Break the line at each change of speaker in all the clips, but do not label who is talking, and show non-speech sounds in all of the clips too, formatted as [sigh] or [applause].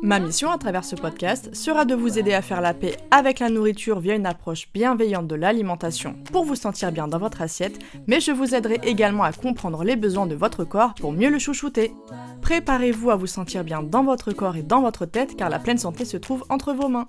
Ma mission à travers ce podcast sera de vous aider à faire la paix avec la nourriture via une approche bienveillante de l'alimentation pour vous sentir bien dans votre assiette, mais je vous aiderai également à comprendre les besoins de votre corps pour mieux le chouchouter. Préparez-vous à vous sentir bien dans votre corps et dans votre tête car la pleine santé se trouve entre vos mains.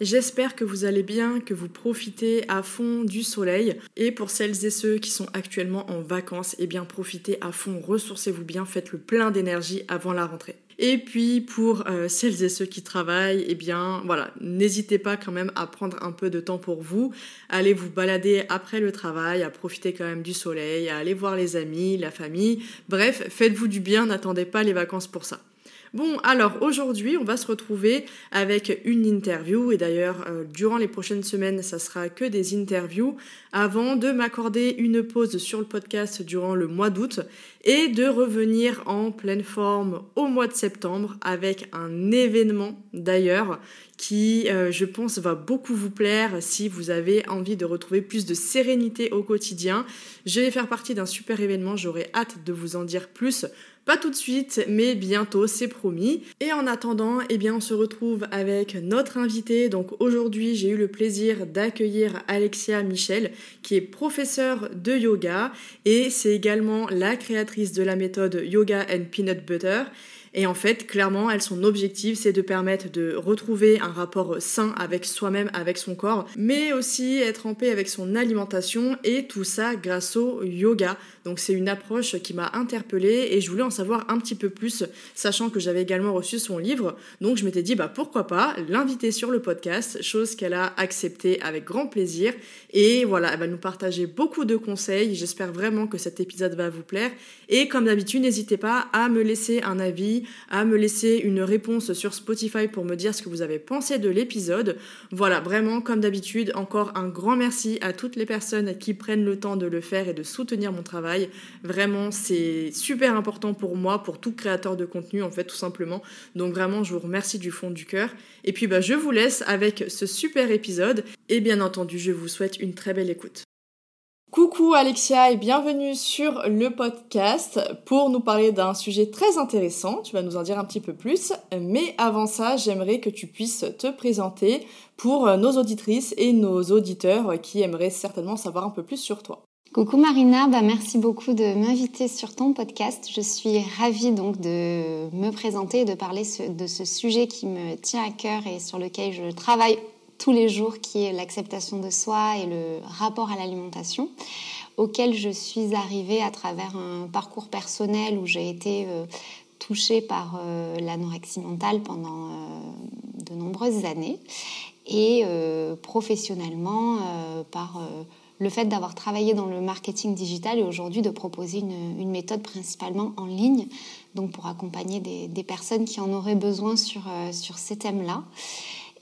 J'espère que vous allez bien, que vous profitez à fond du soleil. Et pour celles et ceux qui sont actuellement en vacances, eh bien profitez à fond, ressourcez-vous bien, faites le plein d'énergie avant la rentrée. Et puis pour euh, celles et ceux qui travaillent, eh bien voilà, n'hésitez pas quand même à prendre un peu de temps pour vous, allez vous balader après le travail, à profiter quand même du soleil, à aller voir les amis, la famille. Bref, faites-vous du bien, n'attendez pas les vacances pour ça. Bon, alors aujourd'hui, on va se retrouver avec une interview et d'ailleurs, euh, durant les prochaines semaines, ça sera que des interviews avant de m'accorder une pause sur le podcast durant le mois d'août et de revenir en pleine forme au mois de septembre avec un événement d'ailleurs qui, euh, je pense, va beaucoup vous plaire si vous avez envie de retrouver plus de sérénité au quotidien. Je vais faire partie d'un super événement, j'aurai hâte de vous en dire plus pas tout de suite, mais bientôt, c'est promis. Et en attendant, eh bien, on se retrouve avec notre invité. Donc aujourd'hui, j'ai eu le plaisir d'accueillir Alexia Michel, qui est professeure de yoga et c'est également la créatrice de la méthode Yoga and Peanut Butter. Et en fait, clairement, elle, son objectif, c'est de permettre de retrouver un rapport sain avec soi-même, avec son corps, mais aussi être en paix avec son alimentation et tout ça grâce au yoga. Donc c'est une approche qui m'a interpellée et je voulais en savoir un petit peu plus, sachant que j'avais également reçu son livre. Donc je m'étais dit, bah pourquoi pas l'inviter sur le podcast, chose qu'elle a acceptée avec grand plaisir. Et voilà, elle va nous partager beaucoup de conseils. J'espère vraiment que cet épisode va vous plaire. Et comme d'habitude, n'hésitez pas à me laisser un avis, à me laisser une réponse sur Spotify pour me dire ce que vous avez pensé de l'épisode. Voilà, vraiment, comme d'habitude, encore un grand merci à toutes les personnes qui prennent le temps de le faire et de soutenir mon travail. Vraiment, c'est super important pour moi, pour tout créateur de contenu, en fait, tout simplement. Donc vraiment, je vous remercie du fond du cœur. Et puis, bah, je vous laisse avec ce super épisode. Et bien entendu, je vous souhaite une très belle écoute. Coucou Alexia et bienvenue sur le podcast pour nous parler d'un sujet très intéressant. Tu vas nous en dire un petit peu plus. Mais avant ça, j'aimerais que tu puisses te présenter pour nos auditrices et nos auditeurs qui aimeraient certainement savoir un peu plus sur toi.
Coucou Marina, bah merci beaucoup de m'inviter sur ton podcast. Je suis ravie donc de me présenter et de parler de ce sujet qui me tient à cœur et sur lequel je travaille tous les jours, qui est l'acceptation de soi et le rapport à l'alimentation, auquel je suis arrivée à travers un parcours personnel où j'ai été euh, touchée par euh, l'anorexie mentale pendant euh, de nombreuses années et professionnellement par le fait d'avoir travaillé dans le marketing digital et aujourd'hui de proposer une, méthode principalement en ligne, donc pour accompagner des, personnes qui en auraient besoin sur, euh, sur ces thèmes-là.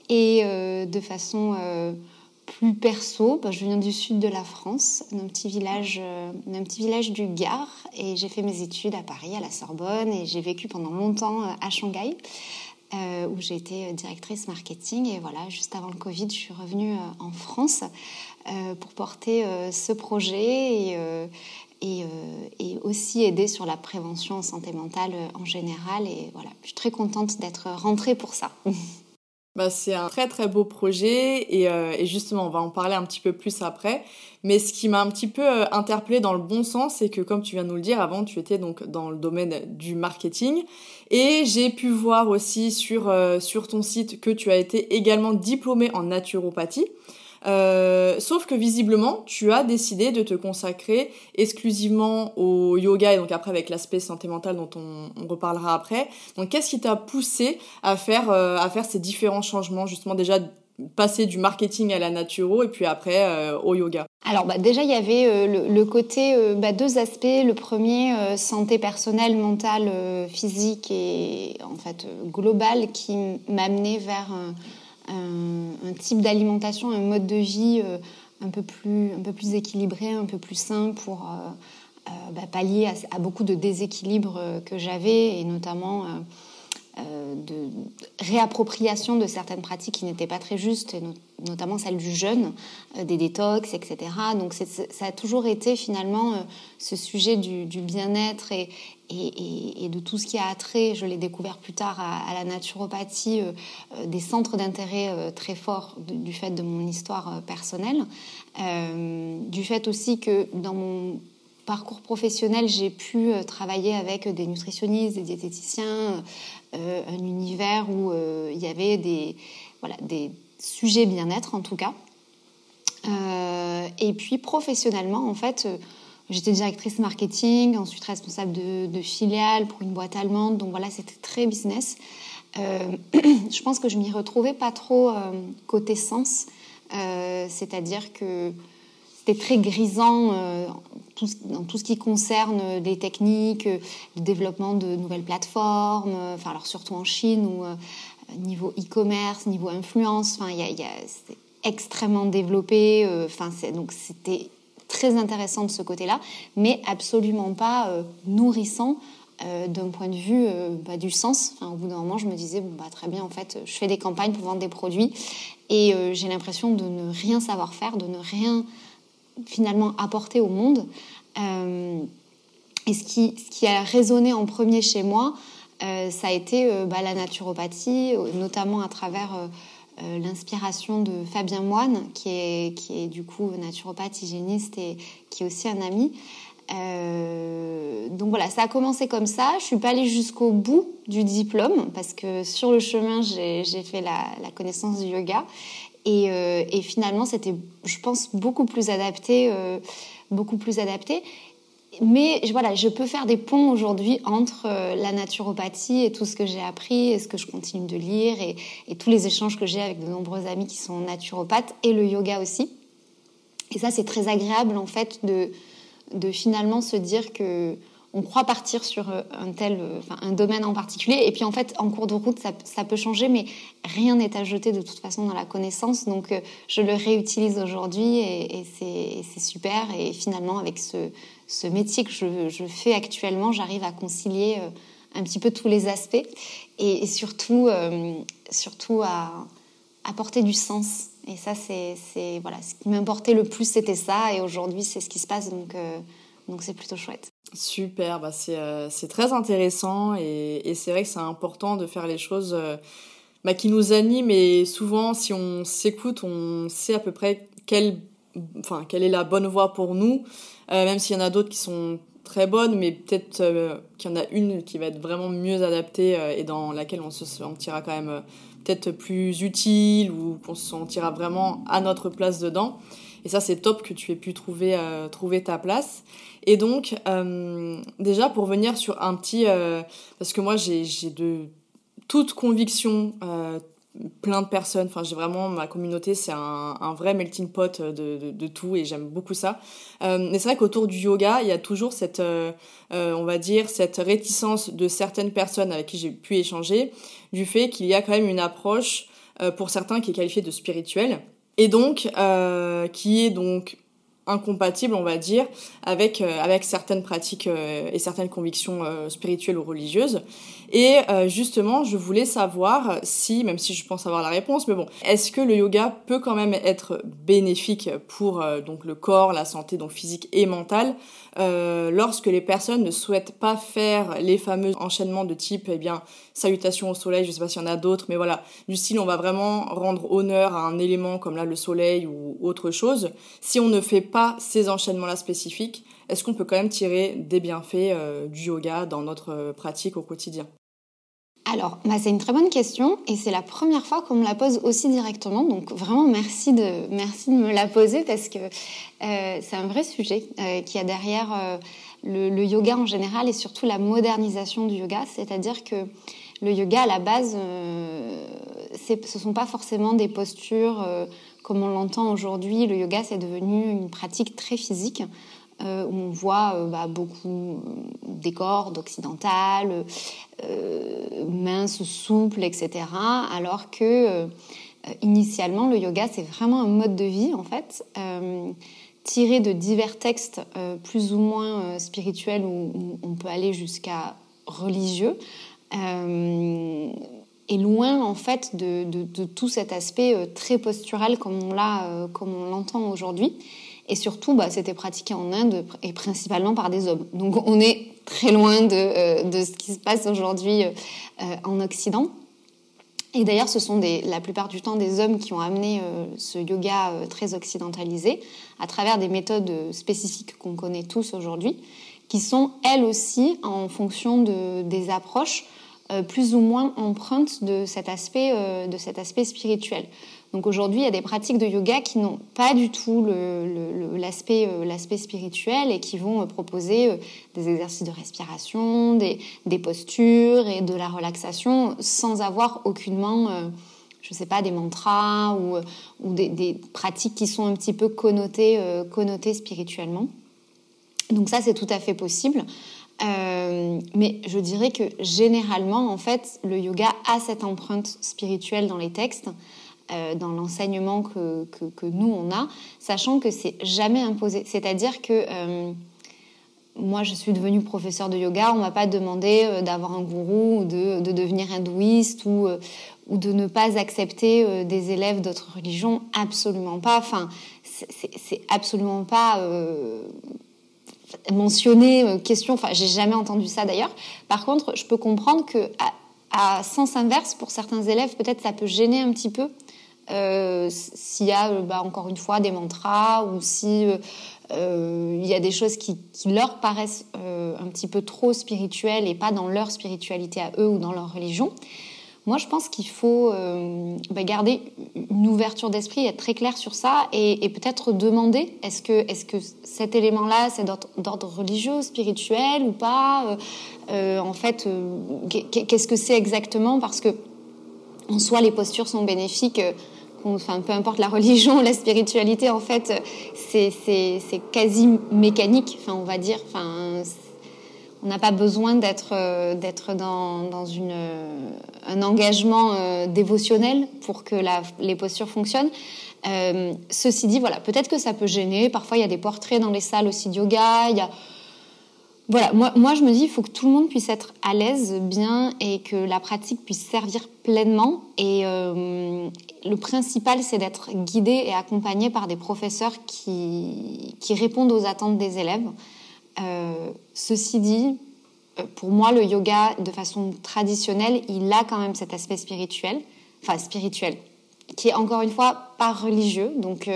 Et euh, de façon euh, plus perso, bah, je viens du sud de la France, d'un petit village, d'un petit village du Gard, et j'ai fait mes études à Paris, à la Sorbonne, et j'ai vécu pendant longtemps à Shanghai. où j'ai été directrice marketing. Et voilà, juste avant le Covid, je suis revenue en France euh, pour porter euh, ce projet et, euh, et, et, aussi aider sur la prévention en santé mentale en général. Et voilà, je suis très contente d'être rentrée pour ça. [laughs]
Bah, c'est un très très beau projet et, et, justement on va en parler un petit peu plus après. Mais ce qui m'a un petit peu interpellée dans le bon sens, c'est que comme tu viens de nous le dire, avant tu étais donc dans le domaine du marketing et j'ai pu voir aussi sur, sur ton site que tu as été également diplômée en naturopathie. Euh, sauf que visiblement, tu as décidé de te consacrer exclusivement au yoga et donc après avec l'aspect santé mentale dont on, reparlera après. Donc qu'est-ce qui t'a poussé à faire, euh, à faire ces différents changements justement déjà passer du marketing à la naturo et puis après euh, au yoga?
Alors bah, déjà il y avait le, côté bah, deux aspects. Le premier santé personnelle, mentale, physique et en fait globale qui m'amenait vers un, type d'alimentation, un mode de vie euh, un, peu plus, un peu plus équilibré, un peu plus sain pour euh, euh, bah, pallier à, beaucoup de déséquilibres que j'avais et notamment de réappropriation de certaines pratiques qui n'étaient pas très justes, notamment celle du jeûne, des détox, etc. Donc ça a toujours été finalement ce sujet du, du bien-être et, et, de tout ce qui a attrait, je l'ai découvert plus tard à, la naturopathie, euh, euh, des centres d'intérêt euh, très forts du fait de mon histoire personnelle, du fait aussi que dans mon parcours professionnel, j'ai pu travailler avec des nutritionnistes, des diététiciens, un univers où il y avait des, voilà, des sujets bien-être en tout cas. et puis professionnellement, en fait, J'étais directrice marketing, ensuite responsable de, de, filiale pour une boîte allemande. Donc voilà, c'était très business. Euh, [clears throat] je pense que je m'y retrouvais pas trop euh, côté sens. Euh, c'est-à-dire que c'était très grisant dans tout ce qui concerne les techniques, le développement de nouvelles plateformes, enfin alors surtout en Chine ou niveau e-commerce, niveau influence, enfin il y a, c'était extrêmement développé. Enfin donc c'était très intéressant de ce côté-là, mais absolument pas euh, nourrissant euh, d'un point de vue euh, bah, du sens. au bout d'un moment, je me disais, bah, très bien, en fait, je fais des campagnes pour vendre des produits et j'ai l'impression de ne rien savoir faire, de ne rien finalement apporter au monde. et ce qui, ce qui a résonné en premier chez moi, ça a été bah, la naturopathie, notamment à travers euh, l'inspiration de Fabien Moine, qui est, qui est du coup naturopathe, hygiéniste et qui est aussi un ami. Euh, donc voilà, ça a commencé comme ça. Je suis pas allée jusqu'au bout du diplôme parce que sur le chemin, j'ai fait la, connaissance du yoga. Et, euh, et finalement, c'était, je pense, beaucoup plus adapté. beaucoup plus adapté mais voilà, je peux faire des ponts aujourd'hui entre euh, la naturopathie et tout ce que j'ai appris et ce que je continue de lire et, tous les échanges que j'ai avec de nombreux amis qui sont naturopathes et le yoga aussi. Et ça, c'est très agréable en fait de, finalement se dire que on croit partir sur euh, un tel, euh, un domaine en particulier, et puis en fait, en cours de route, ça, peut changer, mais rien n'est à jeter de toute façon dans la connaissance, donc je le réutilise aujourd'hui, et, et c'est super, et finalement, avec ce, ce métier que je, fais actuellement, j'arrive à concilier un petit peu tous les aspects, et, surtout, surtout à apporter du sens. Et ça, c'est voilà, ce qui m'importait le plus, c'était ça, et aujourd'hui, c'est ce qui se passe, donc donc c'est plutôt chouette.
Super, bah euh, c'est très intéressant et, c'est vrai que c'est important de faire les choses euh, bah, qui nous animent et souvent si on s'écoute, on sait à peu près quelle, enfin, quelle est la bonne voie pour nous, euh, même s'il y en a d'autres qui sont très bonnes, mais peut-être qu'il y en a une qui va être vraiment mieux adaptée et dans laquelle on se sentira quand même peut-être plus utile ou qu'on se sentira vraiment à notre place dedans. Et ça, c'est top que tu aies pu trouver, trouver ta place. Et donc, euh, déjà, pour venir sur un petit... Euh, parce que moi, j'ai de toute conviction euh, plein de personnes. Enfin, j'ai vraiment... Ma communauté, c'est un, vrai melting pot de, tout et j'aime beaucoup ça. mais c'est vrai qu'autour du yoga, il y a toujours cette... on va dire, cette réticence de certaines personnes avec qui j'ai pu échanger du fait qu'il y a quand même une approche, pour certains, qui est qualifiée de spirituelle. Et donc, qui est donc incompatible, on va dire, avec, euh, avec certaines pratiques euh, et certaines convictions euh, spirituelles ou religieuses. Et justement, je voulais savoir si, même si je pense avoir la réponse, mais bon, est-ce que le yoga peut quand même être bénéfique pour donc le corps, la santé donc physique et mentale, lorsque les personnes ne souhaitent pas faire les fameux enchaînements de type, eh bien, salutations au soleil, je sais pas s'il y en a d'autres, mais voilà, du style on va vraiment rendre honneur à un élément comme là le soleil ou autre chose. Si on ne fait pas ces enchaînements-là spécifiques, est-ce qu'on peut quand même tirer des bienfaits euh, du yoga dans notre euh, pratique au quotidien?
Alors, bah, c'est une très bonne question et c'est la première fois qu'on me la pose aussi directement. Donc vraiment merci de, merci de me la poser parce que euh, c'est un vrai sujet euh, qui a derrière euh, le, yoga en général et surtout la modernisation du yoga. C'est-à-dire que le yoga à la base, ce ne sont pas forcément des postures comme on l'entend aujourd'hui. Le yoga c'est devenu une pratique très physique. Euh, où on voit euh, bah, beaucoup des cordes occidentales, euh, minces, souples, etc. Alors que initialement, le yoga, c'est vraiment un mode de vie, en fait, tiré de divers textes plus ou moins spirituels, où, on peut aller jusqu'à religieux. Et loin en fait de, tout cet aspect très postural comme on l'a comme on l'entend aujourd'hui et surtout, bah, c'était pratiqué en Inde et principalement par des hommes. Donc on est très loin de, euh, de ce qui se passe aujourd'hui euh, en Occident. Et d'ailleurs, ce sont la plupart du temps des hommes qui ont amené euh, ce yoga très occidentalisé à travers des méthodes spécifiques qu'on connaît tous aujourd'hui, qui sont elles aussi en fonction de, des approches plus ou moins empreintes de cet aspect, de cet aspect spirituel. Donc aujourd'hui, il y a des pratiques de yoga qui n'ont pas du tout euh, l'aspect spirituel et qui vont euh, proposer euh, des exercices de respiration, des, postures et de la relaxation sans avoir aucunement, je ne sais pas, des mantras ou, des, pratiques qui sont un petit peu connotées, connotées spirituellement. Donc ça, c'est tout à fait possible. Mais je dirais que généralement, en fait, le yoga a cette empreinte spirituelle dans les textes. Euh, dans l'enseignement que, que, nous on a, sachant que c'est jamais imposé. C'est-à-dire que euh, moi je suis devenue professeur de yoga, on m'a pas demandé euh, d'avoir un gourou ou de, de devenir hindouiste ou, ou de ne pas accepter des élèves d'autres religions, absolument pas. Enfin, c'est absolument pas mentionné question. Enfin, j'ai jamais entendu ça d'ailleurs. Par contre, je peux comprendre que à sens inverse, pour certains élèves, peut-être ça peut gêner un petit peu euh, s'il y a euh, bah, encore une fois des mantras ou si euh, y a des choses qui, leur paraissent un petit peu trop spirituelles et pas dans leur spiritualité à eux ou dans leur religion. Moi, je pense qu'il faut bah, garder une ouverture d'esprit, être très clair sur ça et, peut-être demander est-ce que, cet élément-là, c'est d'ordre religieux, spirituel ou pas? En fait, qu'est-ce que c'est exactement? Parce que en soi, les postures sont bénéfiques enfin, peu importe la religion, [laughs] la spiritualité, en fait, c'est quasi mécanique, enfin, on va dire. On n'a pas besoin d'être euh, dans, dans une, un engagement euh, dévotionnel pour que les postures fonctionnent. Euh, ceci dit, voilà, peut-être que ça peut gêner. Parfois, il y a des portraits dans les salles aussi de yoga. Y a voilà, moi, moi je me dis, il faut que tout le monde puisse être à l'aise, bien, et que la pratique puisse servir pleinement. Et euh, le principal, c'est d'être guidé et accompagné par des professeurs qui, qui répondent aux attentes des élèves. Euh, ceci dit, euh, pour moi, le yoga, de façon traditionnelle, il a quand même cet aspect spirituel, enfin spirituel, qui est encore une fois pas religieux. Donc,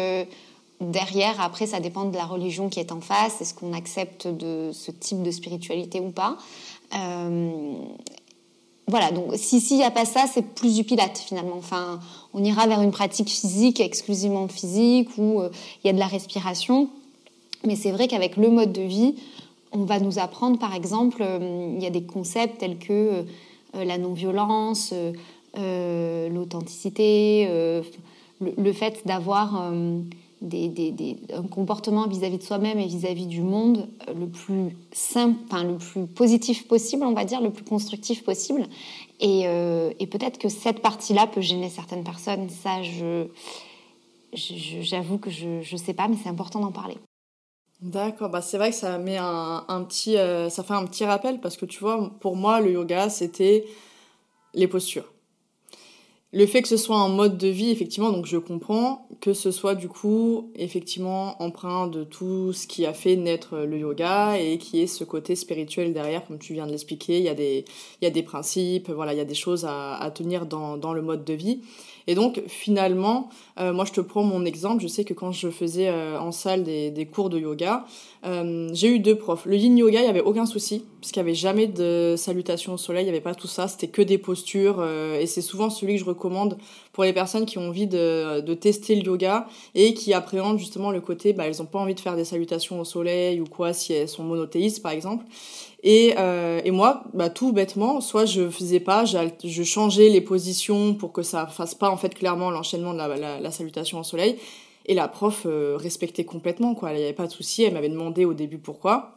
Derrière, après, ça dépend de la religion qui est en face. Est-ce qu'on accepte de ce type de spiritualité ou pas euh, Voilà, donc si s'il n'y a pas ça, c'est plus du pilate finalement. Enfin, on ira vers une pratique physique, exclusivement physique, où euh, il y a de la respiration. Mais c'est vrai qu'avec le mode de vie, on va nous apprendre, par exemple, euh, il y a des concepts tels que la non-violence, l'authenticité, le, fait d'avoir un comportement vis-à-vis de soi-même et vis-à-vis du monde euh, le plus simple, le plus positif possible, on va dire, le plus constructif possible. Et, euh, peut-être que cette partie-là peut gêner certaines personnes. Ça, j'avoue que je ne sais pas, mais c'est important d'en parler.
D'accord, bah c'est vrai que ça met un, un petit, euh, ça fait un petit rappel parce que tu vois, pour moi, le yoga, c'était les postures le fait que ce soit un mode de vie, effectivement, donc je comprends que ce soit du coup, effectivement, empreint de tout ce qui a fait naître le yoga et qui est ce côté spirituel derrière, comme tu viens de l'expliquer. Il y a des, il y a des principes, voilà, il y a des choses à, à tenir dans, dans le mode de vie. Et donc finalement, euh, moi je te prends mon exemple, je sais que quand je faisais euh, en salle des, cours de yoga, euh, j'ai eu deux profs. Le yin yoga, il n'y avait aucun souci, puisqu'il n'y avait jamais de salutation au soleil, il n'y avait pas tout ça, c'était que des postures, et c'est souvent celui que je recommande pour les personnes qui ont envie de, de tester le yoga et qui appréhendent justement le côté, bah, elles n'ont pas envie de faire des salutations au soleil ou quoi, si elles sont monothéistes par exemple. Et, euh, et moi, bah, tout bêtement, soit je faisais pas, je changeais les positions pour que ça fasse pas en fait clairement l'enchaînement de la, la, salutation au soleil. Et la prof euh, respectait complètement, quoi. Il n'y avait pas de souci. Elle m'avait demandé au début pourquoi.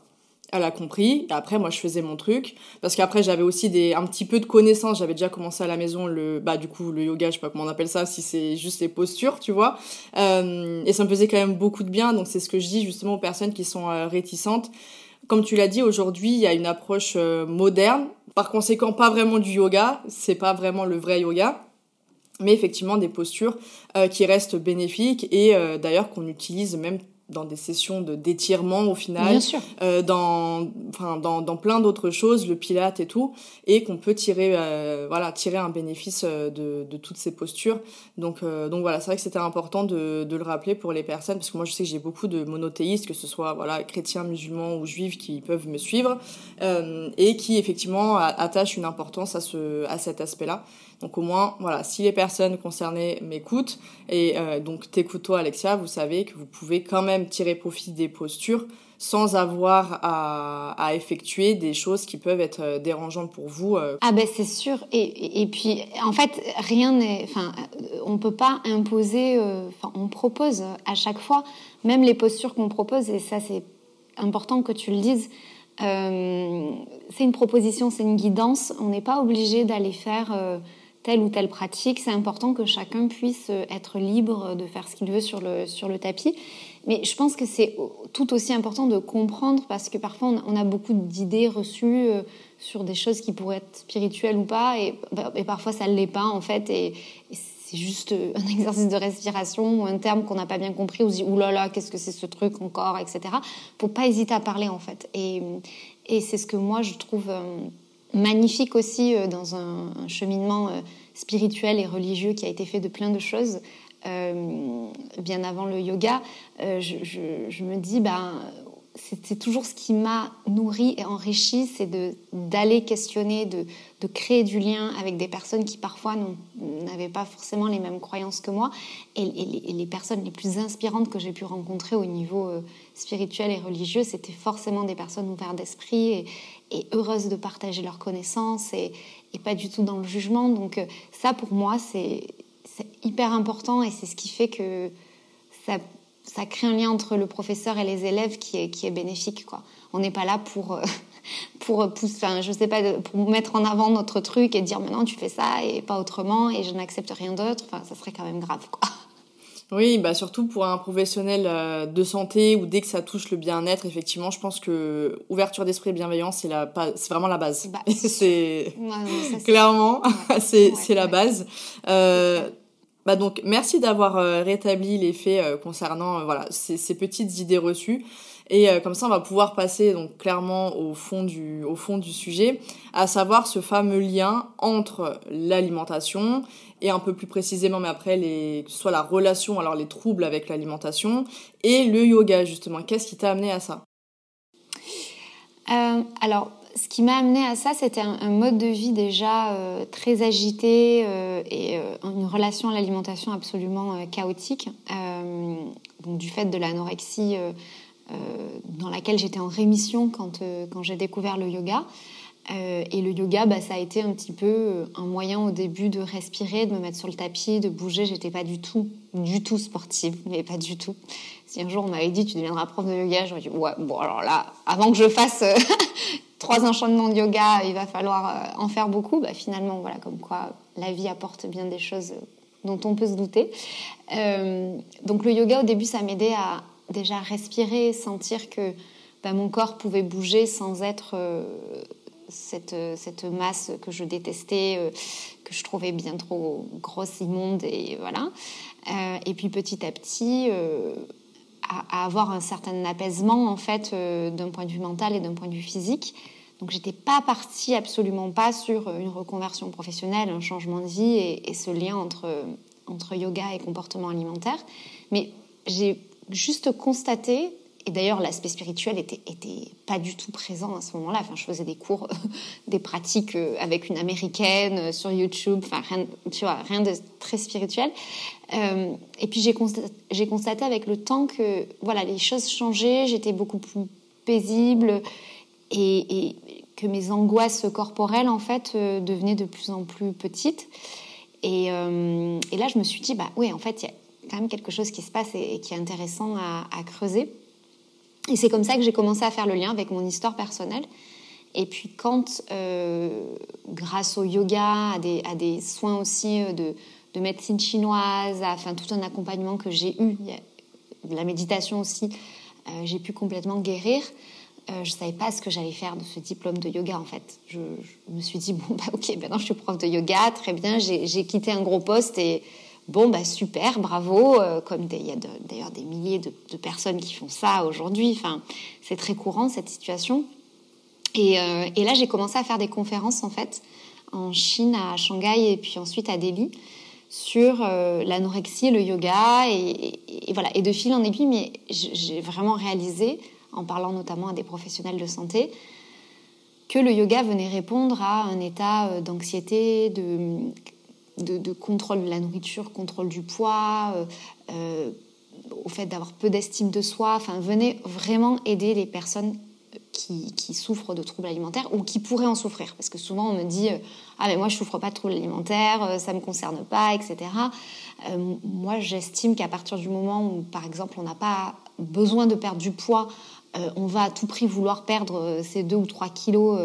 Elle a compris. Après, moi, je faisais mon truc. Parce qu'après, j'avais aussi un petit peu de connaissances. J'avais déjà commencé à la maison le, bah, du coup, le yoga, je sais pas comment on appelle ça, si c'est juste les postures, tu vois. Euh, et ça me faisait quand même beaucoup de bien. Donc, c'est ce que je dis justement aux personnes qui sont euh, réticentes comme tu l'as dit, aujourd'hui, il y a une approche euh, moderne. Par conséquent, pas vraiment du yoga. C'est pas vraiment le vrai yoga. Mais effectivement, des postures qui restent bénéfiques et d'ailleurs qu'on utilise même dans des sessions de d'étirement au final,
Bien sûr.
Euh, dans, enfin, dans, dans plein d'autres choses, le pilate et tout, et qu'on peut tirer, euh, voilà, tirer un bénéfice euh, de, de toutes ces postures. Donc, euh, donc voilà, c'est vrai que c'était important de, de le rappeler pour les personnes, parce que moi je sais que j'ai beaucoup de monothéistes, que ce soit voilà, chrétiens, musulmans ou juifs qui peuvent me suivre, et qui effectivement attachent une importance à, ce, à cet aspect-là. Donc au moins, voilà, si les personnes concernées m'écoutent, et euh, donc t'écoutes toi Alexia, vous savez que vous pouvez quand même tirer profit des postures sans avoir à, effectuer des choses qui peuvent être euh, dérangeantes pour vous. Euh.
Ah ben c'est sûr. Et, et, puis en fait, rien n'est... Enfin, on peut pas imposer... Enfin, on propose à chaque fois, même les postures qu'on propose, et ça c'est important que tu le dises, c'est une proposition, c'est une guidance. On n'est pas obligé d'aller faire... telle ou telle pratique, c'est important que chacun puisse euh, être libre de faire ce qu'il veut sur le, sur le tapis. Mais je pense que c'est tout aussi important de comprendre parce que parfois on a beaucoup d'idées reçues euh, sur des choses qui pourraient être spirituelles ou pas et, et parfois ça ne l'est pas en fait et, c'est juste euh, un [laughs] exercice de respiration ou un terme qu'on n'a pas bien compris, se dit oulala, là là, qu'est-ce que c'est ce truc encore, etc. Faut pas hésiter à parler en fait. Et, et c'est ce que moi je trouve magnifique aussi euh, dans un, cheminement euh, spirituel et religieux qui a été fait de plein de choses. Euh, bien avant le yoga, je, me dis, ben, c'est toujours ce qui m'a nourri et enrichi, c'est d'aller questionner, de, de, créer du lien avec des personnes qui parfois n'avaient pas forcément les mêmes croyances que moi. Et, les, personnes les plus inspirantes que j'ai pu rencontrer au niveau spirituel et religieux, c'était forcément des personnes ouvertes d'esprit et, et, heureuses de partager leurs connaissances et, pas du tout dans le jugement. Donc euh, ça, pour moi, c'est hyper important et c'est ce qui fait que ça crée un lien entre le professeur et les élèves qui est, bénéfique. On n'est pas là pour, euh, [laughs] pour, enfin, je sais pas, pour mettre en avant notre truc et dire maintenant tu fais ça et pas autrement et je n'accepte rien d'autre. Enfin, ça serait quand même grave.
Oui, bah surtout pour un professionnel euh, de santé ou dès que ça touche le bien-être, effectivement, je pense que ouverture d'esprit et bienveillance, c'est la c'est vraiment la base. [laughs] Bah, c'est clairement [laughs] ouais. c'est ouais, la base. Euh, bah donc, merci d'avoir euh, rétabli les faits euh, concernant voilà, ces, ces, petites idées reçues. Et comme ça, on va pouvoir passer donc clairement au fond du, au fond du sujet, à savoir ce fameux lien entre l'alimentation et un peu plus précisément, mais après, que ce soit la relation, alors les troubles avec l'alimentation, et le yoga, justement. Qu'est-ce qui t'a amené à ça?
Euh, Alors, ce qui m'a amené à ça, c'était un, mode de vie déjà euh, très agité euh, et une relation à l'alimentation absolument chaotique. Du fait de l'anorexie dans laquelle j'étais en rémission quand, quand j'ai découvert le yoga. Et le yoga, bah, ça a été un petit peu un moyen au début de respirer, de me mettre sur le tapis, de bouger. J'étais pas du tout, du tout sportive, [laughs] mais pas du tout. Si un jour on m'avait dit tu deviendras prof de yoga, j'aurais dit ouais, bon alors là, avant que je fasse [laughs] trois enchaînements de yoga, il va falloir euh, en faire beaucoup. Bah, finalement, voilà, comme quoi la vie apporte bien des choses dont on peut se douter. Euh, donc le yoga, au début, ça m'aidait à déjà respirer, sentir que bah, mon corps pouvait bouger sans être, euh, cette, cette masse que je détestais, que je trouvais bien trop grosse, immonde, et voilà. et puis petit à petit, à, avoir un certain apaisement en fait d'un point de vue mental et d'un point de vue physique. Donc j'étais pas partie absolument pas sur une reconversion professionnelle, un changement de vie et, et ce lien entre, entre yoga et comportement alimentaire. Mais j'ai juste constaté, et d'ailleurs l'aspect spirituel était, pas du tout présent à ce moment-là. Enfin, je faisais des cours, [laughs] des pratiques euh, avec une américaine euh, sur YouTube, enfin rien, tu vois, rien de très spirituel. Euh, et puis j'ai constaté, avec le temps que voilà, les choses changeaient, j'étais beaucoup plus paisible et, que mes angoisses corporelles en fait devenaient de plus en plus petites. Et, et, là, je me suis dit, bah oui, en fait, il y a quand même quelque chose qui se passe et, qui est intéressant à, creuser. Et c'est comme ça que j'ai commencé à faire le lien avec mon histoire personnelle. Et puis quand, euh, grâce au yoga, à des, à soins aussi euh, de, de, médecine chinoise, enfin tout un accompagnement que j'ai eu, la méditation aussi, euh, j'ai pu complètement guérir. je ne savais pas ce que j'allais faire de ce diplôme de yoga en fait. Je, me suis dit, bon, bah ok, maintenant je suis prof de yoga, très bien, j'ai quitté un gros poste et Bon, bah super, bravo. Euh, comme il y a d'ailleurs des milliers de, personnes qui font ça aujourd'hui. Enfin, c'est très courant cette situation. Euh, et, là, j'ai commencé à faire des conférences en fait en Chine, à Shanghai et puis ensuite à Delhi sur euh, l'anorexie, le yoga et, voilà. Et de fil en aiguille, mais j'ai vraiment réalisé, en parlant notamment à des professionnels de santé, que le yoga venait répondre à un état d'anxiété, de de, contrôle de la nourriture, contrôle du poids, euh, euh, au fait d'avoir peu d'estime de soi. Enfin, venez vraiment aider les personnes qui, souffrent de troubles alimentaires ou qui pourraient en souffrir. Parce que souvent, on me dit Ah, mais moi, je souffre pas de troubles alimentaires, ça me concerne pas, etc. Euh, moi, j'estime qu'à partir du moment où, par exemple, on n'a pas besoin de perdre du poids, on va à tout prix vouloir perdre ces deux ou trois kilos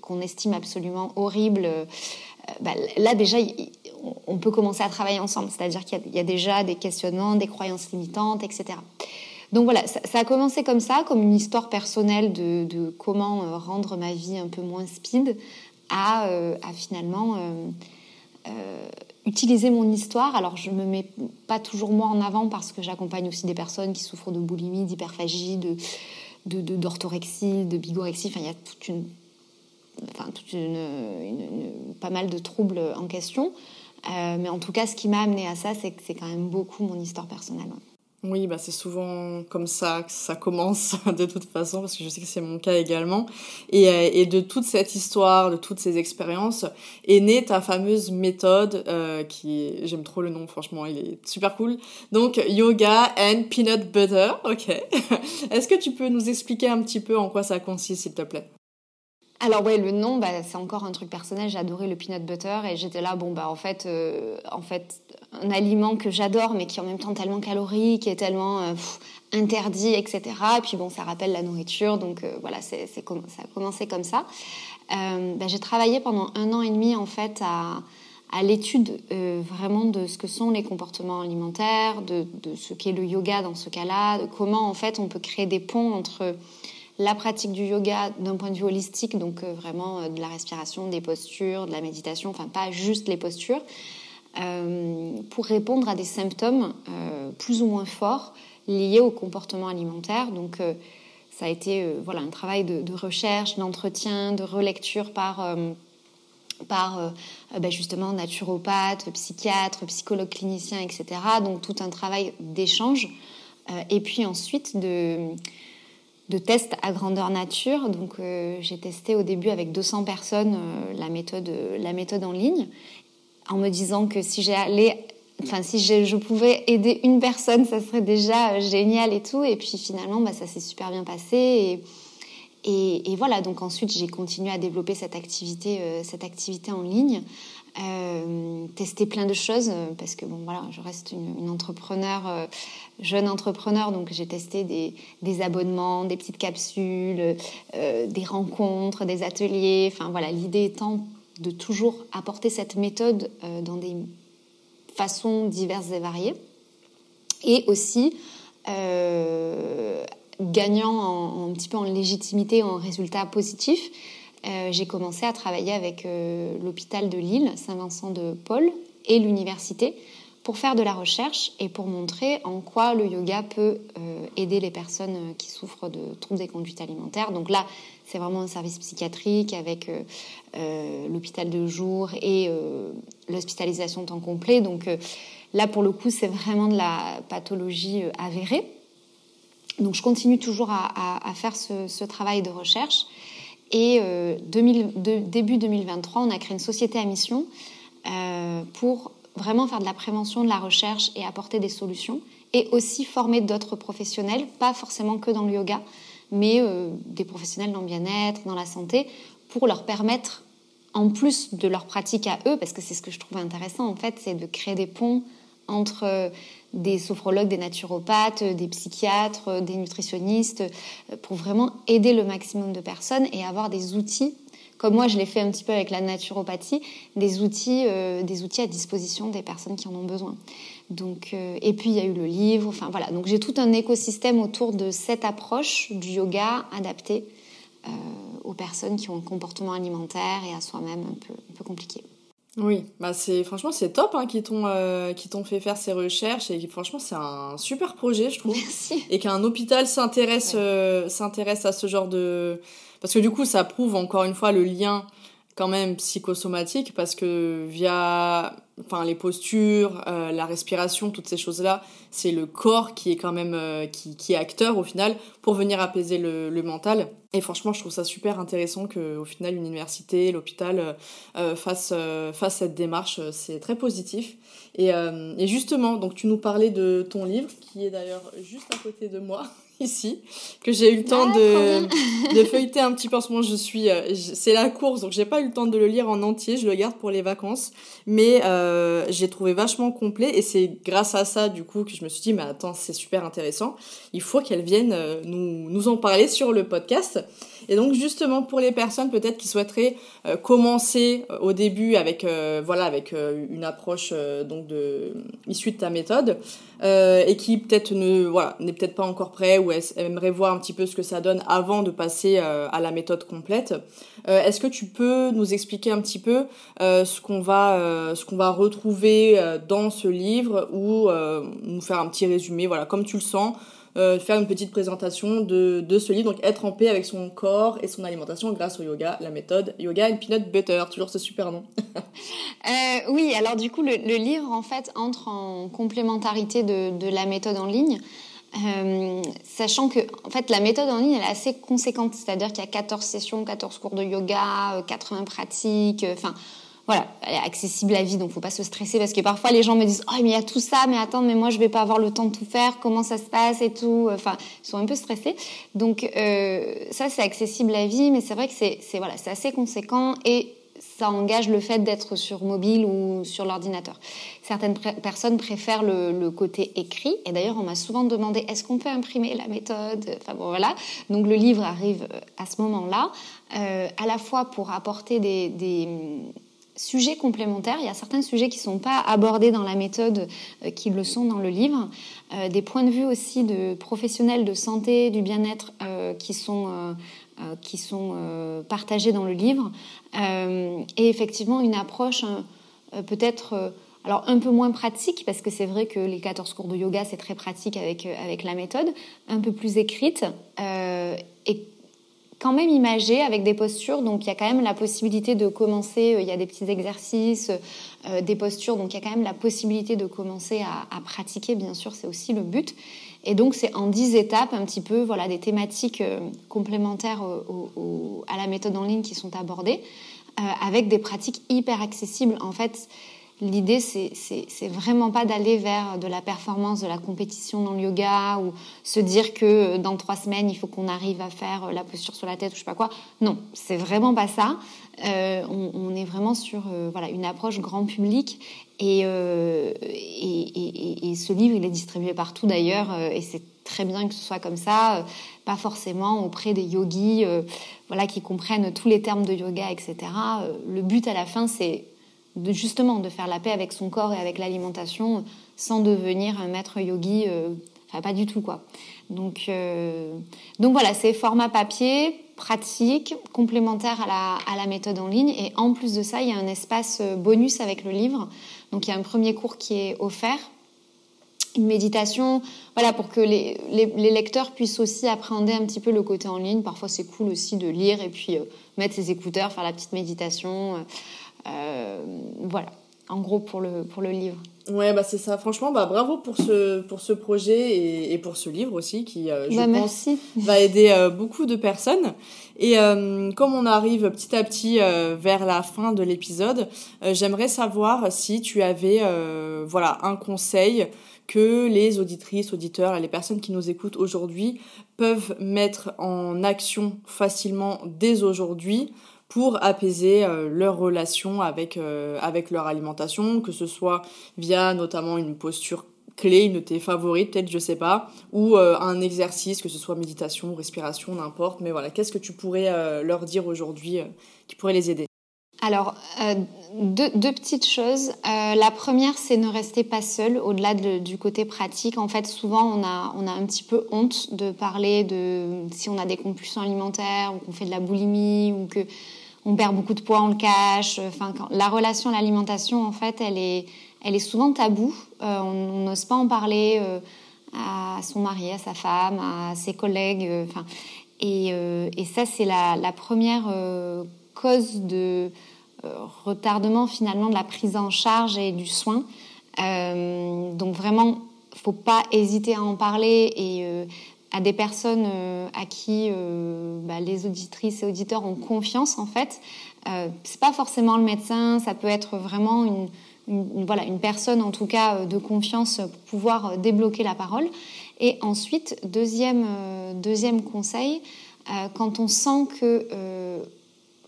qu'on estime absolument horribles bah, là déjà, on peut commencer à travailler ensemble. C'est-à-dire qu'il y, a déjà des questionnements, des croyances limitantes, etc. Donc voilà, ça, a commencé comme ça, comme une histoire personnelle de, comment euh, rendre ma vie un peu moins speed, à, euh, finalement euh, utiliser mon histoire. Alors je me mets pas toujours moi en avant parce que j'accompagne aussi des personnes qui souffrent de boulimie, d'hyperphagie, de d'orthorexie, de, de bigorexie. Enfin, il y a toute une enfin, pas mal de troubles en question. Euh, mais en tout cas, ce qui m'a amené à ça, c'est que c'est quand même beaucoup mon histoire personnelle.
Oui, bah c'est souvent comme ça que ça commence [laughs] de toute façon, parce que je sais que c'est mon cas également. Et, euh, et, de toute cette histoire, de toutes ces expériences, est née ta fameuse méthode, euh, qui j'aime trop le nom, franchement, il est super cool. Donc, Yoga and Peanut Butter, ok. [laughs] Est-ce que tu peux nous expliquer un petit peu en quoi ça consiste, s'il te plaît?
Alors ouais, le nom, bah, c'est encore un truc personnel. J'adorais le peanut butter et j'étais là, bon bah en fait, euh, en fait, un aliment que j'adore, mais qui est en même temps tellement calorique, est tellement euh, interdit, etc. Et puis bon, ça rappelle la nourriture, donc euh, voilà, c'est, ça a commencé comme ça. Bah, j'ai travaillé pendant un an et demi en fait à, à l'étude vraiment de ce que sont les comportements alimentaires, de, de ce qu'est le yoga dans ce cas-là, de comment en fait on peut créer des ponts entre la pratique du yoga d'un point de vue holistique, donc euh, vraiment euh, de la respiration, des postures, de la méditation, enfin pas juste les postures, euh, pour répondre à des symptômes plus ou moins forts liés au comportement alimentaire. Donc ça a été voilà, un travail de, recherche, d'entretien, de relecture par par ben justement naturopathe, psychiatre, psychologue clinicien, etc. Donc tout un travail d'échange. et puis ensuite de, de tests à grandeur nature. Donc euh, j'ai testé au début avec 200 personnes euh, la, méthode, la méthode en ligne, en me disant que si j'allais, enfin si je pouvais aider une personne, ça serait déjà euh, génial et tout. Et puis finalement, bah, ça s'est super bien passé. Et, voilà, donc ensuite j'ai continué à développer cette activité, cette activité en ligne. Euh, tester plein de choses parce que bon voilà je reste une, entrepreneur euh, jeune entrepreneur donc j'ai testé des, abonnements des petites capsules euh, des rencontres des ateliers. Enfin voilà l'idée étant de toujours apporter cette méthode dans des façons diverses et variées. Et aussi gagnant un petit peu en légitimité en résultats positifs j'ai commencé à travailler avec l'hôpital de Lille, Saint-Vincent de Paul et l'université pour faire de la recherche et pour montrer en quoi le yoga peut aider les personnes qui souffrent de troubles des conduites alimentaires. Donc là, c'est vraiment un service psychiatrique avec euh, euh, l'hôpital de jour et euh, l'hospitalisation temps complet. Donc là, pour le coup, c'est vraiment de la pathologie avérée. Donc je continue toujours à, faire ce, travail de recherche. Et début 2023, on a créé une société à mission pour vraiment faire de la prévention, de la recherche et apporter des solutions. Et aussi former d'autres professionnels, pas forcément que dans le yoga, mais euh, des professionnels dans le bien-être, dans la santé, pour leur permettre, en plus de leur pratique à eux, parce que c'est ce que je trouve intéressant en fait, c'est de créer des ponts entre euh, des sophrologues, des naturopathes, des psychiatres, des nutritionnistes, euh, pour vraiment aider le maximum de personnes et avoir des outils, comme moi je l'ai fait un petit peu avec la naturopathie, des outils, des outils à disposition des personnes qui en ont besoin. Donc, euh, et puis il y a eu le livre. Enfin voilà, donc j'ai tout un écosystème autour de cette approche du yoga adapté euh, aux personnes qui ont un comportement alimentaire et à soi-même un peu compliqué.
Oui, bah c'est franchement c'est top hein, qui t'ont euh, qui t'ont fait faire ces recherches et franchement c'est un super projet je trouve.
Merci.
Et qu'un hôpital s'intéresse s'intéresse à ce genre de parce que du coup ça prouve encore une fois le lien quand même psychosomatique parce que via enfin les postures, euh, la respiration, toutes ces choses-là, c'est le corps qui est quand même euh, qui, qui, est acteur au final pour venir apaiser le, mental. Et franchement, je trouve ça super intéressant que au final l'université, l'hôpital euh, fassent fasse cette démarche. C'est très positif. Et, et justement, donc tu nous parlais de ton livre qui est d'ailleurs juste à côté de moi. [laughs] ici, que j'ai eu le temps de, de, feuilleter un petit peu. En ce moment, je suis, euh, c'est la course, donc j'ai pas eu le temps de le lire en entier. Je le garde pour les vacances, mais euh, j'ai trouvé vachement complet et c'est grâce à ça du coup que je me suis dit, mais attends, c'est super intéressant. Il faut qu'elle vienne euh, nous, nous en parler sur le podcast. Et donc justement pour les personnes peut-être qui souhaiteraient euh, commencer euh, au début avec euh, voilà avec une approche donc de issue de ta méthode et qui peut-être ne voilà n'est peut-être pas encore prêt ou aimerait voir un petit peu ce que ça donne avant de passer à la méthode complète. Est-ce que tu peux nous expliquer un petit peu ce qu'on va ce qu'on va retrouver dans ce livre ou nous faire un petit résumé voilà comme tu le sens euh, faire une petite présentation de, de, ce livre, donc être en paix avec son corps et son alimentation grâce au yoga, la méthode Yoga and Peanut Butter, toujours ce super nom. [laughs]
euh, oui, alors du coup, le, livre en fait entre en complémentarité de, de la méthode en ligne. Euh, sachant que en fait la méthode en ligne elle est assez conséquente, c'est-à-dire qu'il y a 14 sessions, 14 cours de yoga, 80 euh, pratiques, enfin voilà, elle est accessible à vie, donc faut pas se stresser parce que parfois les gens me disent oh mais il y a tout ça, mais attends mais moi je vais pas avoir le temps de tout faire, comment ça se passe et tout, enfin ils sont un peu stressés. Donc euh, ça c'est accessible à vie, mais c'est vrai que c'est voilà c'est assez conséquent et ça engage le fait d'être sur mobile ou sur l'ordinateur. Certaines personnes préfèrent le, côté écrit, et d'ailleurs on m'a souvent demandé est-ce qu'on peut imprimer la méthode? Enfin bon voilà, donc le livre arrive euh, à ce moment-là, euh, à la fois pour apporter des, des sujets complémentaires. Il y a certains sujets qui ne sont pas abordés dans la méthode euh, qui le sont dans le livre. Euh, des points de vue aussi de professionnels de santé, du bien-être euh, qui sont, qui sont partagés dans le livre. et effectivement, une approche peut-être... alors un peu moins pratique, parce que c'est vrai que les 14 cours de yoga, c'est très pratique avec, avec la méthode, un peu plus écrite, quand même imagé avec des postures. Donc il y a quand même la possibilité de commencer, euh, il y a des petits exercices, euh, des postures, donc il y a quand même la possibilité de commencer à, pratiquer, bien sûr, c'est aussi le but. Et donc c'est en dix étapes un petit peu, voilà, des thématiques euh, complémentaires à la méthode en ligne qui sont abordées, avec des pratiques hyper accessibles. En fait, L'idée, c'est vraiment pas d'aller vers de la performance, de la compétition dans le yoga ou se dire que euh, dans trois semaines, il faut qu'on arrive à faire euh, la posture sur la tête ou je sais pas quoi. Non, c'est vraiment pas ça. Euh, on, est vraiment sur voilà, une approche grand public et, et, ce livre, il est distribué partout d'ailleurs et c'est très bien que ce soit comme ça, pas forcément auprès des yogis voilà, qui comprennent tous les termes de yoga, etc. le but à la fin, c'est justement de faire la paix avec son corps et avec l'alimentation sans devenir un maître yogi, euh, enfin pas du tout quoi. Donc, euh, donc voilà, c'est format papier, pratique, complémentaire à la, à la, méthode en ligne. Et en plus de ça, il y a un espace bonus avec le livre. Donc il y a un premier cours qui est offert une méditation, voilà, pour que les, les, lecteurs puissent aussi appréhender un petit peu le côté en ligne. Parfois, c'est cool aussi de lire et puis euh, mettre ses écouteurs, faire la petite méditation. Euh, euh, voilà, en gros pour le, pour le livre.
Ouais, bah c'est ça. Franchement, bah bravo pour ce, pour ce projet et, et pour ce livre aussi qui, je bah, pense, [laughs] va aider beaucoup de personnes. Et comme on arrive petit à petit vers la fin de l'épisode, j'aimerais savoir si tu avais voilà un conseil que les auditrices, auditeurs et les personnes qui nous écoutent aujourd'hui peuvent mettre en action facilement dès aujourd'hui pour apaiser euh, leur relation avec, euh, avec leur alimentation, que ce soit via notamment une posture clé, une de tes peut-être, je sais pas, ou euh, un exercice, que ce soit méditation, respiration, n'importe. Mais voilà, qu'est-ce que tu pourrais leur dire aujourd'hui qui pourrait les aider?
Alors, euh, deux, petites choses. Euh, la première, c'est ne rester pas seul, au-delà du côté pratique. En fait, souvent, on a, on a un petit peu honte de parler de si on a des compulsions alimentaires ou qu'on fait de la boulimie ou que on perd beaucoup de poids, on le cache. Enfin, la relation à l'alimentation, en fait, elle est, elle est souvent taboue. Euh, on n'ose pas en parler à son mari, à sa femme, à ses collègues. Enfin, et, ça, c'est la, première cause de retardement finalement de la prise en charge et du soin. Euh, donc vraiment, faut pas hésiter à en parler et euh, à des personnes à qui bah, les auditrices et auditeurs ont confiance en fait. c'est pas forcément le médecin, ça peut être vraiment une, voilà, une personne en tout cas de confiance pour pouvoir débloquer la parole. Et ensuite, deuxième, deuxième conseil, quand on sent que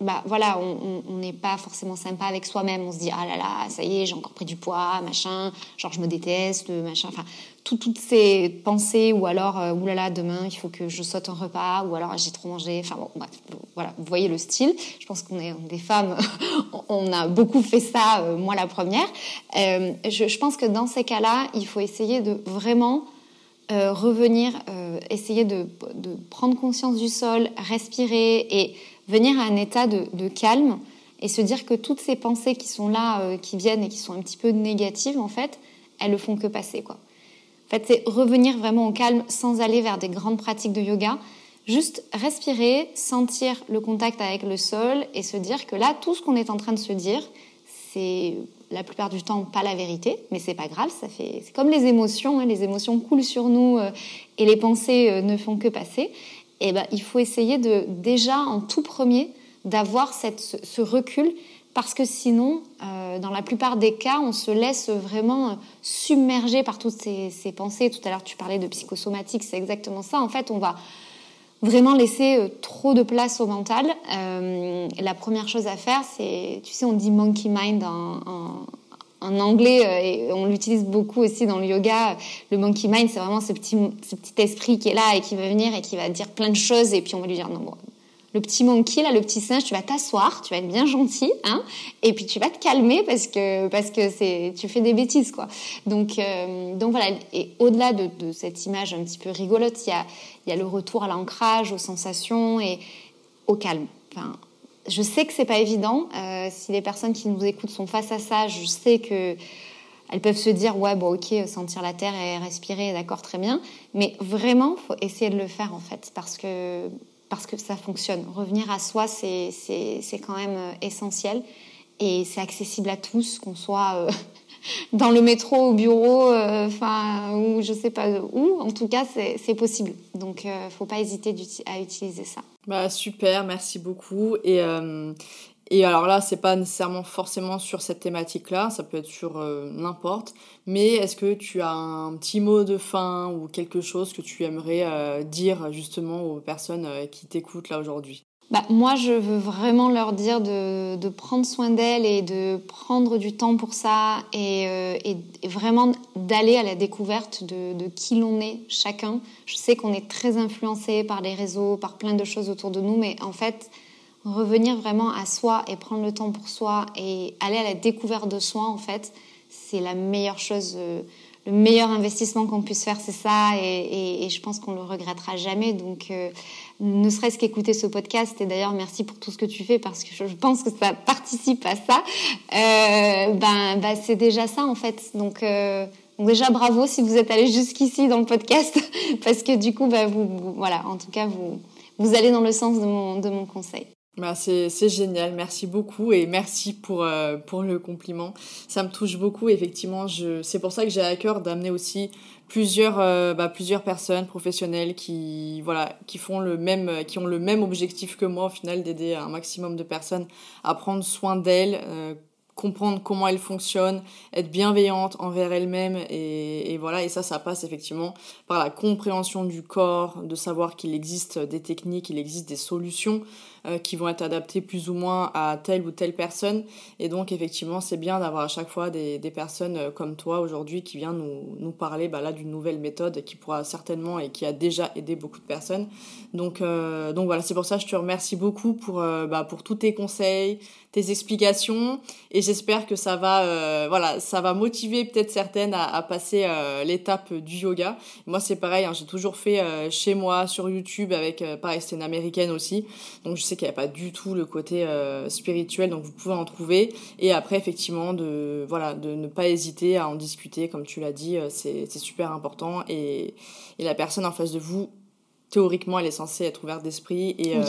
bah voilà, on n'est pas forcément sympa avec soi-même. On se dit ah là là, ça y est, j'ai encore pris du poids, machin, genre je me déteste, machin. Enfin, toutes ces pensées ou alors euh, là, demain il faut que je saute un repas ou alors j'ai trop mangé. Enfin bon, voilà, vous voyez le style. Je pense qu'on est des femmes, [laughs] on a beaucoup fait ça, euh, moi la première. Euh, je, je, pense que dans ces cas-là, il faut essayer de vraiment euh, revenir, essayer de, de prendre conscience du sol, respirer et venir à un état de, calme et se dire que toutes ces pensées qui sont là, euh, qui viennent et qui sont un petit peu négatives, en fait, elles ne font que passer. En fait, c'est revenir vraiment au calme sans aller vers des grandes pratiques de yoga. Juste respirer, sentir le contact avec le sol et se dire que là, tout ce qu'on est en train de se dire, c'est la plupart du temps pas la vérité, mais c'est pas grave, ça fait c'est comme les émotions, hein. les émotions coulent sur nous euh, et les pensées euh, ne font que passer. Eh ben, il faut essayer de déjà en tout premier d'avoir ce recul parce que sinon, euh, dans la plupart des cas, on se laisse vraiment submerger par toutes ces, pensées. Tout à l'heure, tu parlais de psychosomatique, c'est exactement ça. En fait, on va vraiment laisser euh, trop de place au mental. Euh, la première chose à faire, c'est, tu sais, on dit monkey mind en anglais euh, et on l'utilise beaucoup aussi dans le yoga. Le monkey mind, c'est vraiment ce petit, ce petit esprit qui est là et qui va venir et qui va dire plein de choses et puis on va lui dire non, le petit monkey, là, le petit singe, tu vas t'asseoir, tu vas être bien gentil, hein, et puis tu vas te calmer parce que parce que tu fais des bêtises quoi. Donc euh, donc voilà. Et au-delà de, cette image un petit peu rigolote, il y a y a le retour à l'ancrage, aux sensations et au calme. Je sais que c'est pas évident. Euh, si les personnes qui nous écoutent sont face à ça, je sais que elles peuvent se dire ouais bon ok sentir la terre et respirer d'accord très bien, mais vraiment faut essayer de le faire en fait parce que parce que ça fonctionne. Revenir à soi c'est c'est quand même euh, essentiel et c'est accessible à tous qu'on soit euh, dans le métro, au bureau, enfin ou je sais pas où. En tout cas c'est possible. Donc faut pas hésiter à utiliser ça.
Bah super, merci beaucoup. Et, euh, et alors là, c'est pas nécessairement forcément sur cette thématique-là, ça peut être sur euh, n'importe. Mais est-ce que tu as un petit mot de fin ou quelque chose que tu aimerais euh, dire justement aux personnes qui t'écoutent là aujourd'hui?
Bah, moi, je veux vraiment leur dire de, de prendre soin d'elles et de prendre du temps pour ça et, euh, et, vraiment d'aller à la découverte de, de qui l'on est chacun. Je sais qu'on est très influencé par les réseaux, par plein de choses autour de nous, mais en fait, revenir vraiment à soi et prendre le temps pour soi et aller à la découverte de soi, en fait, c'est la meilleure chose. Euh, le meilleur investissement qu'on puisse faire, c'est ça, et, je pense qu'on le regrettera jamais. Donc, euh, ne serait-ce qu'écouter ce podcast, et d'ailleurs, merci pour tout ce que tu fais, parce que je pense que ça [laughs] participe à ça, euh, ben, ben, c'est déjà ça, en fait. Donc, euh, déjà, bravo si vous êtes allé jusqu'ici dans le podcast, [laughs] parce que du coup, ben, vous, voilà, en tout cas, vous, vous allez dans le sens de mon, de mon conseil.
Bah c'est génial, merci beaucoup et merci pour, euh, pour le compliment. Ça me touche beaucoup, effectivement. C'est pour ça que j'ai à cœur d'amener aussi plusieurs, euh, bah, plusieurs personnes professionnelles qui, voilà, qui, font le même, qui ont le même objectif que moi, au final, d'aider un maximum de personnes à prendre soin d'elles, euh, comprendre comment elle fonctionne, être bienveillante envers elle-même et, et, voilà. Et ça ça passe effectivement par la compréhension du corps, de savoir qu'il existe des techniques, il existe des solutions euh, qui vont être adaptées plus ou moins à telle ou telle personne. Et donc effectivement c'est bien d'avoir à chaque fois des, des personnes euh, comme toi aujourd'hui qui vient nous, nous parler bah, d'une nouvelle méthode qui pourra certainement et qui a déjà aidé beaucoup de personnes. Donc euh, donc voilà c'est pour ça que je te remercie beaucoup pour bah, pour tous tes conseils tes explications. Et j'espère que ça va, voilà, ça va motiver peut-être certaines à, passer l'étape du yoga. Moi, c'est pareil, hein, j'ai toujours fait chez moi sur YouTube avec, pareil, c'est une américaine aussi, donc sais qu'il n'y a pas du tout le côté spirituel, donc vous pouvez en trouver. Et après, effectivement, de, voilà, de ne pas hésiter à en discuter, comme tu l'as dit, c'est super important et, et la personne en face de vous théoriquement, elle est censée être ouverte d'esprit. Et euh,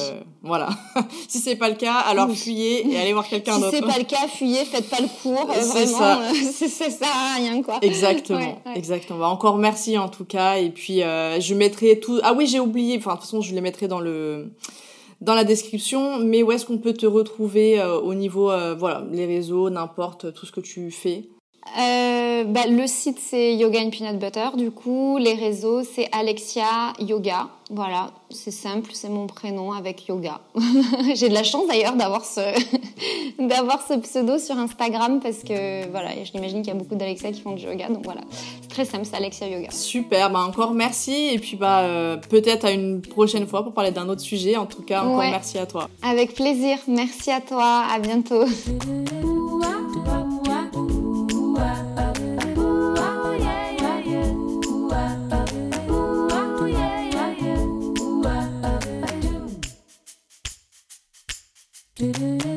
voilà. [laughs] si c'est pas le cas, alors fuyez et allez voir quelqu'un d'autre.
Si c'est pas le cas, fuyez, faites pas le cours. Euh, [laughs] c'est ça. ça sert à rien, quoi.
Exactement. Exactement. Bah, encore merci en tout cas. Et puis, euh, je mettrai tout. Ah oui, j'ai oublié. Enfin, de toute façon, je les mettrai dans le dans la description, mais où est-ce qu'on peut te retrouver au niveau, voilà, les réseaux, n'importe, tout ce que tu fais?
Euh, bah, le site c'est Yoga and Peanut Butter, du coup les réseaux c'est Alexia Yoga, voilà c'est simple, c'est mon prénom avec yoga. [laughs] J'ai de la chance d'ailleurs d'avoir ce [laughs] d'avoir ce pseudo sur Instagram parce que voilà je l'imagine qu'il y a beaucoup d'Alexia qui font du yoga donc voilà c'est très simple c'est Alexia Yoga.
Super, bah encore merci et puis bah euh, peut-être à une prochaine fois pour parler d'un autre sujet. En tout cas encore merci à toi.
Avec plaisir, merci à toi, à bientôt. [laughs] do do do